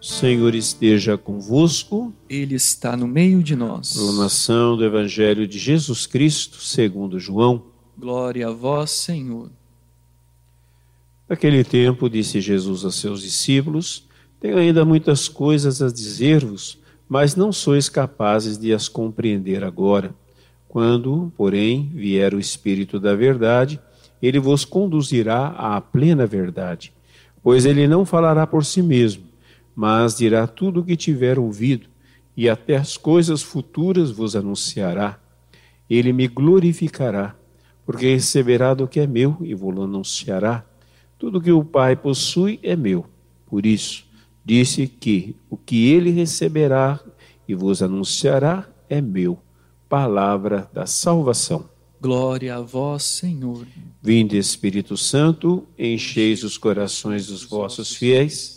Senhor esteja convosco. Ele está no meio de nós. Proclamação do Evangelho de Jesus Cristo, segundo João. Glória a vós, Senhor. Naquele tempo, disse Jesus a seus discípulos: Tenho ainda muitas coisas a dizer-vos, mas não sois capazes de as compreender agora. Quando, porém, vier o Espírito da Verdade, ele vos conduzirá à plena verdade, pois ele não falará por si mesmo mas dirá tudo o que tiver ouvido, e até as coisas futuras vos anunciará. Ele me glorificará, porque receberá do que é meu e vos anunciará. Tudo que o Pai possui é meu. Por isso, disse que o que ele receberá e vos anunciará é meu. Palavra da salvação. Glória a vós, Senhor. Vinde, Espírito Santo, encheis os corações dos vossos fiéis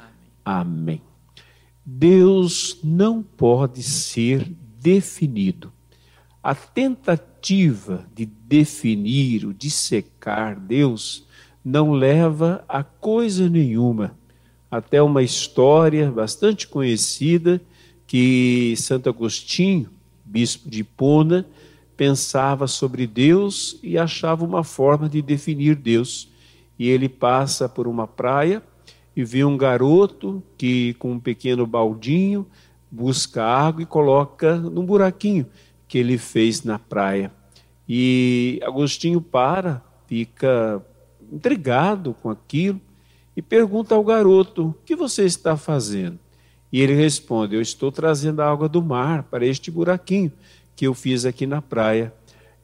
Amém. Deus não pode ser definido. A tentativa de definir, o dissecar Deus, não leva a coisa nenhuma. Até uma história bastante conhecida que Santo Agostinho, bispo de Hipona, pensava sobre Deus e achava uma forma de definir Deus. E ele passa por uma praia e vê um garoto que, com um pequeno baldinho, busca água e coloca num buraquinho que ele fez na praia. E Agostinho para, fica intrigado com aquilo e pergunta ao garoto: O que você está fazendo? E ele responde: Eu estou trazendo a água do mar para este buraquinho que eu fiz aqui na praia.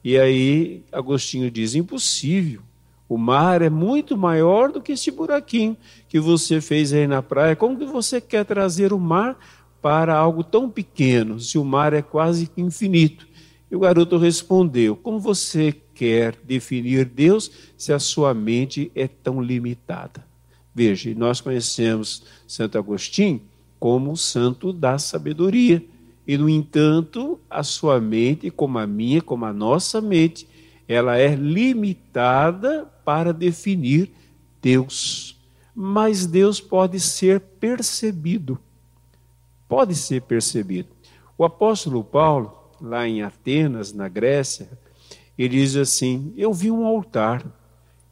E aí Agostinho diz: Impossível. O mar é muito maior do que esse buraquinho que você fez aí na praia. Como que você quer trazer o mar para algo tão pequeno, se o mar é quase infinito? E o garoto respondeu: Como você quer definir Deus se a sua mente é tão limitada? Veja, nós conhecemos Santo Agostinho como o santo da sabedoria. E, no entanto, a sua mente, como a minha, como a nossa mente, ela é limitada para definir Deus. Mas Deus pode ser percebido. Pode ser percebido. O apóstolo Paulo, lá em Atenas, na Grécia, ele diz assim: Eu vi um altar,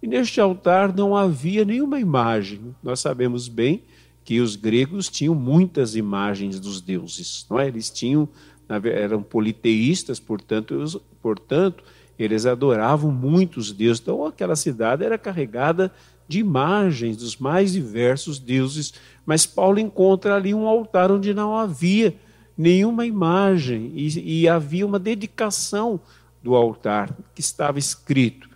e neste altar não havia nenhuma imagem. Nós sabemos bem que os gregos tinham muitas imagens dos deuses, não é? Eles tinham, eram politeístas, portanto, portanto eles adoravam muitos deuses. Então, aquela cidade era carregada de imagens dos mais diversos deuses. Mas Paulo encontra ali um altar onde não havia nenhuma imagem e, e havia uma dedicação do altar que estava escrito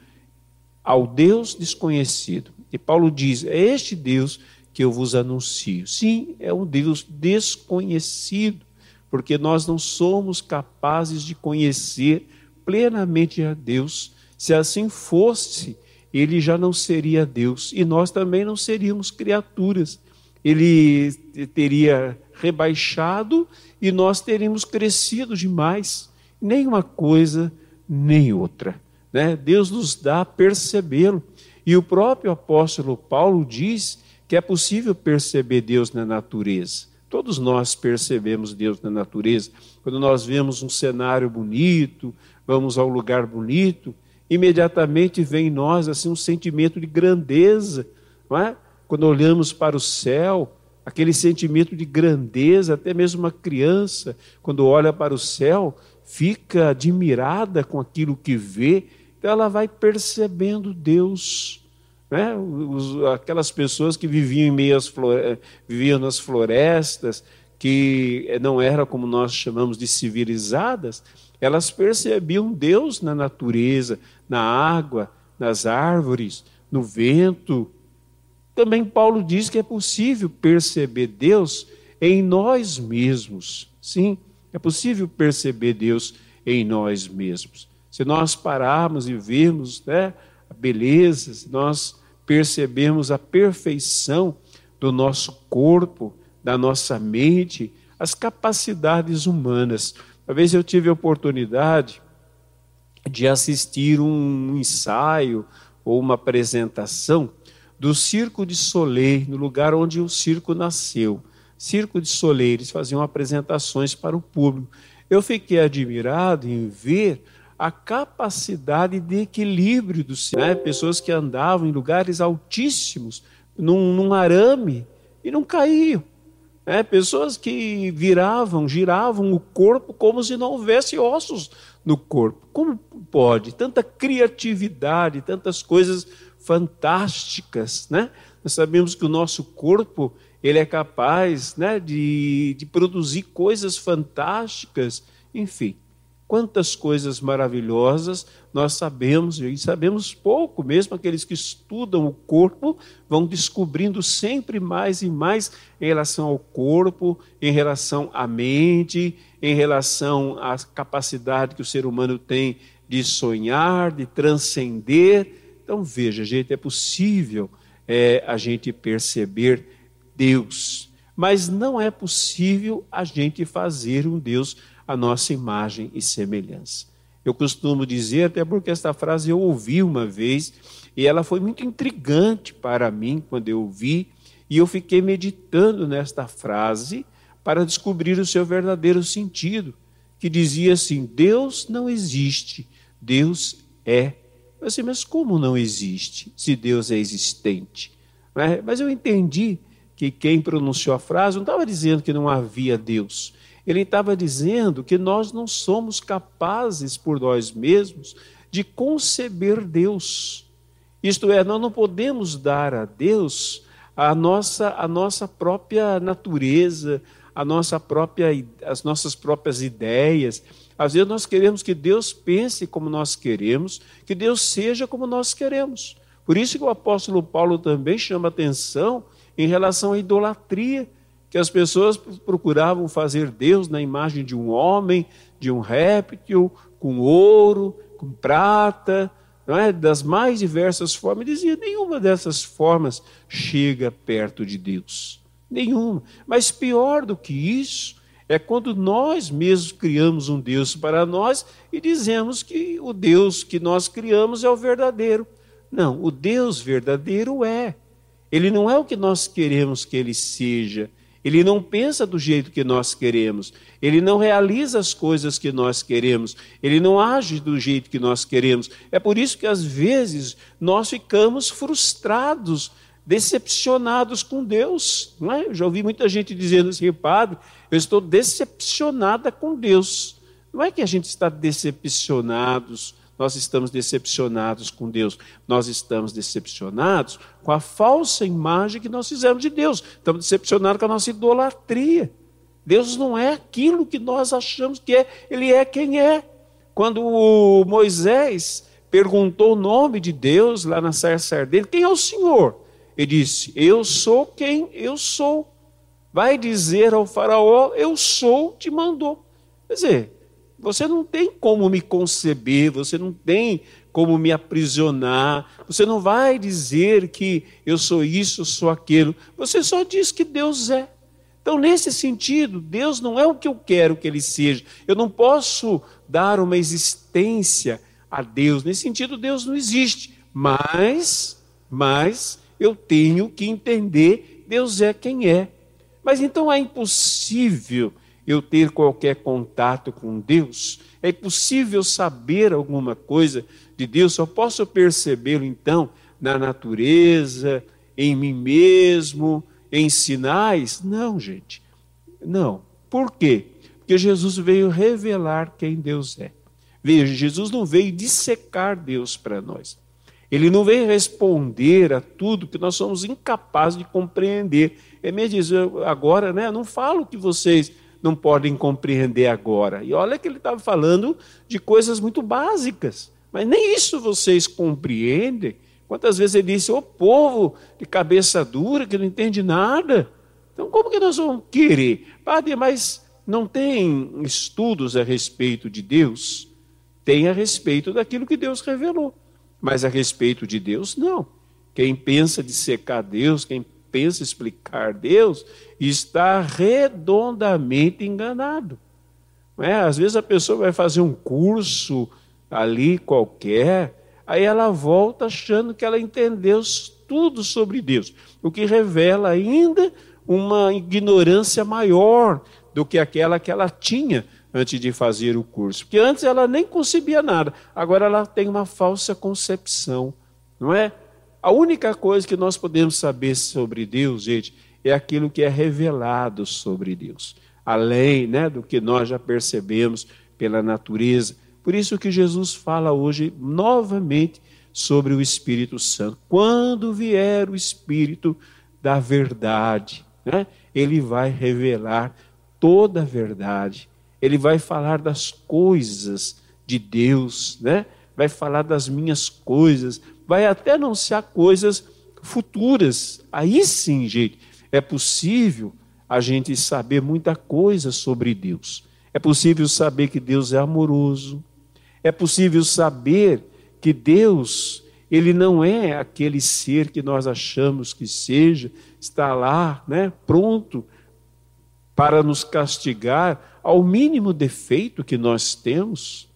ao Deus desconhecido. E Paulo diz: É este Deus que eu vos anuncio. Sim, é um Deus desconhecido, porque nós não somos capazes de conhecer plenamente a Deus. Se assim fosse, ele já não seria Deus e nós também não seríamos criaturas. Ele teria rebaixado e nós teríamos crescido demais. Nem uma coisa, nem outra. Né? Deus nos dá a percebê-lo. E o próprio apóstolo Paulo diz que é possível perceber Deus na natureza. Todos nós percebemos Deus na natureza. Quando nós vemos um cenário bonito, vamos ao lugar bonito, imediatamente vem em nós assim um sentimento de grandeza, não é? Quando olhamos para o céu, aquele sentimento de grandeza, até mesmo uma criança, quando olha para o céu, fica admirada com aquilo que vê, então ela vai percebendo Deus. Né? Os, aquelas pessoas que viviam em meias flore... viviam nas florestas, que não eram como nós chamamos de civilizadas, elas percebiam Deus na natureza, na água, nas árvores, no vento. Também Paulo diz que é possível perceber Deus em nós mesmos. Sim, é possível perceber Deus em nós mesmos. Se nós pararmos e vermos né, a beleza, se nós percebermos a perfeição do nosso corpo, da nossa mente, as capacidades humanas. Uma vez eu tive a oportunidade de assistir um ensaio ou uma apresentação do Circo de Soleil, no lugar onde o circo nasceu. Circo de Soleil, eles faziam apresentações para o público. Eu fiquei admirado em ver a capacidade de equilíbrio do circo. Né? Pessoas que andavam em lugares altíssimos, num, num arame, e não caíam. Né? Pessoas que viravam, giravam o corpo como se não houvesse ossos no corpo. Como pode? Tanta criatividade, tantas coisas fantásticas, né? Nós sabemos que o nosso corpo ele é capaz né, de, de produzir coisas fantásticas, enfim quantas coisas maravilhosas nós sabemos, e sabemos pouco, mesmo aqueles que estudam o corpo vão descobrindo sempre mais e mais em relação ao corpo, em relação à mente, em relação à capacidade que o ser humano tem de sonhar, de transcender. Então, veja, gente, é possível é, a gente perceber Deus, mas não é possível a gente fazer um Deus a nossa imagem e semelhança. Eu costumo dizer, até porque esta frase eu ouvi uma vez, e ela foi muito intrigante para mim quando eu ouvi, e eu fiquei meditando nesta frase para descobrir o seu verdadeiro sentido, que dizia assim: Deus não existe, Deus é. Eu disse, mas como não existe, se Deus é existente? Mas eu entendi que quem pronunciou a frase não estava dizendo que não havia Deus, ele estava dizendo que nós não somos capazes por nós mesmos de conceber Deus. Isto é, nós não podemos dar a Deus a nossa, a nossa própria natureza, a nossa própria, as nossas próprias ideias. Às vezes nós queremos que Deus pense como nós queremos, que Deus seja como nós queremos. Por isso que o apóstolo Paulo também chama atenção em relação à idolatria que as pessoas procuravam fazer Deus na imagem de um homem, de um réptil, com ouro, com prata, não é? das mais diversas formas. Ele dizia: nenhuma dessas formas chega perto de Deus. Nenhuma. Mas pior do que isso é quando nós mesmos criamos um Deus para nós e dizemos que o Deus que nós criamos é o verdadeiro. Não, o Deus verdadeiro é. Ele não é o que nós queremos que ele seja. Ele não pensa do jeito que nós queremos, ele não realiza as coisas que nós queremos, ele não age do jeito que nós queremos. É por isso que às vezes nós ficamos frustrados, decepcionados com Deus. Não é? Eu já ouvi muita gente dizendo assim, padre, eu estou decepcionada com Deus. Não é que a gente está decepcionados nós estamos decepcionados com Deus. Nós estamos decepcionados com a falsa imagem que nós fizemos de Deus. Estamos decepcionados com a nossa idolatria. Deus não é aquilo que nós achamos que é, ele é quem é. Quando Moisés perguntou o nome de Deus lá na sarça ardente, quem é o Senhor? Ele disse: Eu sou quem eu sou. Vai dizer ao Faraó: Eu sou, te mandou. Quer dizer, você não tem como me conceber, você não tem como me aprisionar, você não vai dizer que eu sou isso, sou aquilo, você só diz que Deus é. Então, nesse sentido, Deus não é o que eu quero que Ele seja. Eu não posso dar uma existência a Deus. Nesse sentido, Deus não existe. Mas, mas eu tenho que entender Deus é quem é. Mas então é impossível eu ter qualquer contato com Deus? É possível saber alguma coisa de Deus? Só posso percebê-lo então na natureza, em mim mesmo, em sinais? Não, gente. Não. Por quê? Porque Jesus veio revelar quem Deus é. Veja, Jesus não veio dissecar Deus para nós. Ele não veio responder a tudo que nós somos incapazes de compreender. Ele me diz, agora, né, não falo que vocês não podem compreender agora. E olha que ele estava falando de coisas muito básicas, mas nem isso vocês compreendem. Quantas vezes ele disse, ô povo de cabeça dura que não entende nada. Então, como que nós vamos querer? Padre, mas não tem estudos a respeito de Deus? Tem a respeito daquilo que Deus revelou. Mas a respeito de Deus, não. Quem pensa de secar Deus, quem pensa explicar Deus, está redondamente enganado. É? Às vezes a pessoa vai fazer um curso ali qualquer, aí ela volta achando que ela entendeu tudo sobre Deus, o que revela ainda uma ignorância maior do que aquela que ela tinha antes de fazer o curso. Porque antes ela nem concebia nada, agora ela tem uma falsa concepção, não é? A única coisa que nós podemos saber sobre Deus, gente, é aquilo que é revelado sobre Deus, além né, do que nós já percebemos pela natureza. Por isso que Jesus fala hoje novamente sobre o Espírito Santo. Quando vier o Espírito da verdade, né, ele vai revelar toda a verdade. Ele vai falar das coisas de Deus, né? Vai falar das minhas coisas, vai até anunciar coisas futuras. Aí sim, gente, é possível a gente saber muita coisa sobre Deus. É possível saber que Deus é amoroso. É possível saber que Deus, ele não é aquele ser que nós achamos que seja, está lá, né, pronto para nos castigar ao mínimo defeito que nós temos.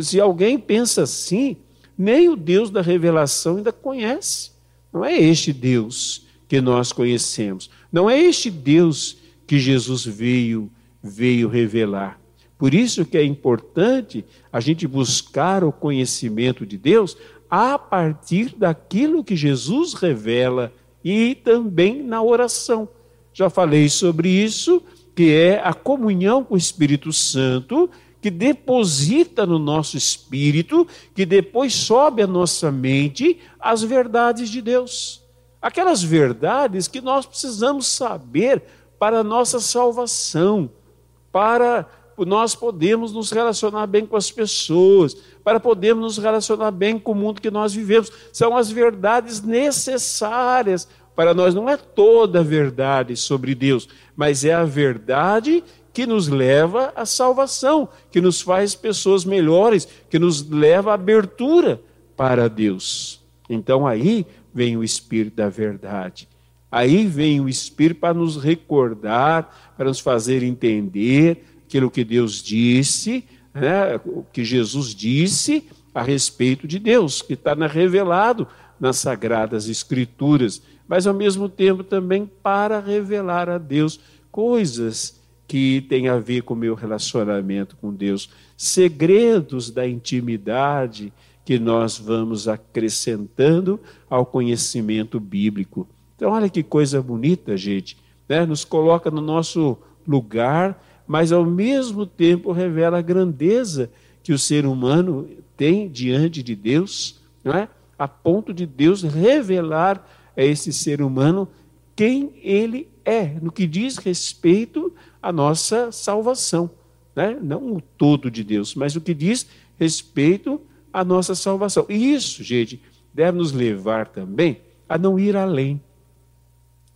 Se alguém pensa assim, nem o Deus da revelação ainda conhece. Não é este Deus que nós conhecemos. Não é este Deus que Jesus veio veio revelar. Por isso que é importante a gente buscar o conhecimento de Deus a partir daquilo que Jesus revela e também na oração. Já falei sobre isso, que é a comunhão com o Espírito Santo que deposita no nosso espírito, que depois sobe à nossa mente as verdades de Deus. Aquelas verdades que nós precisamos saber para a nossa salvação, para nós podermos nos relacionar bem com as pessoas, para podermos nos relacionar bem com o mundo que nós vivemos. São as verdades necessárias para nós. Não é toda a verdade sobre Deus, mas é a verdade que nos leva à salvação, que nos faz pessoas melhores, que nos leva à abertura para Deus. Então aí vem o Espírito da verdade. Aí vem o Espírito para nos recordar, para nos fazer entender aquilo que Deus disse, né, o que Jesus disse a respeito de Deus, que está revelado nas Sagradas Escrituras, mas ao mesmo tempo também para revelar a Deus coisas que tem a ver com o meu relacionamento com Deus, segredos da intimidade que nós vamos acrescentando ao conhecimento bíblico. Então, olha que coisa bonita, gente. Né? Nos coloca no nosso lugar, mas ao mesmo tempo revela a grandeza que o ser humano tem diante de Deus, não é? a ponto de Deus revelar a esse ser humano quem ele é, no que diz respeito à nossa salvação. Né? Não o todo de Deus, mas o que diz respeito à nossa salvação. E isso, gente, deve nos levar também a não ir além.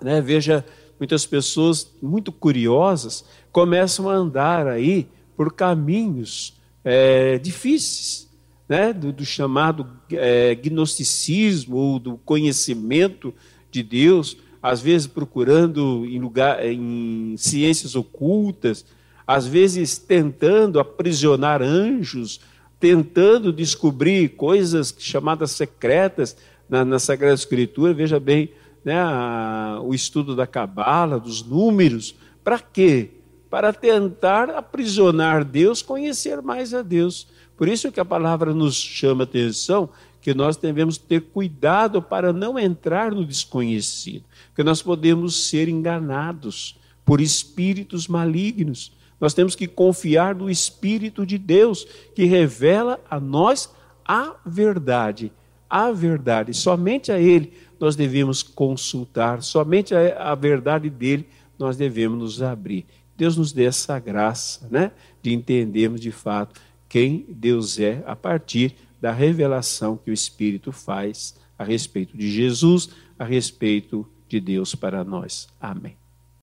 Né? Veja, muitas pessoas muito curiosas começam a andar aí por caminhos é, difíceis, né? do, do chamado é, gnosticismo ou do conhecimento de Deus, às vezes procurando em, lugar, em ciências ocultas, às vezes tentando aprisionar anjos, tentando descobrir coisas chamadas secretas na, na Sagrada Escritura. Veja bem, né, a, o estudo da Cabala, dos números. Para quê? Para tentar aprisionar Deus, conhecer mais a Deus. Por isso que a palavra nos chama atenção que nós devemos ter cuidado para não entrar no desconhecido, porque nós podemos ser enganados por espíritos malignos. Nós temos que confiar no Espírito de Deus, que revela a nós a verdade. A verdade. Somente a Ele nós devemos consultar, somente a, a verdade dele nós devemos nos abrir. Deus nos dê essa graça, né? De entendermos de fato quem Deus é a partir da revelação que o Espírito faz a respeito de Jesus, a respeito de Deus para nós. Amém.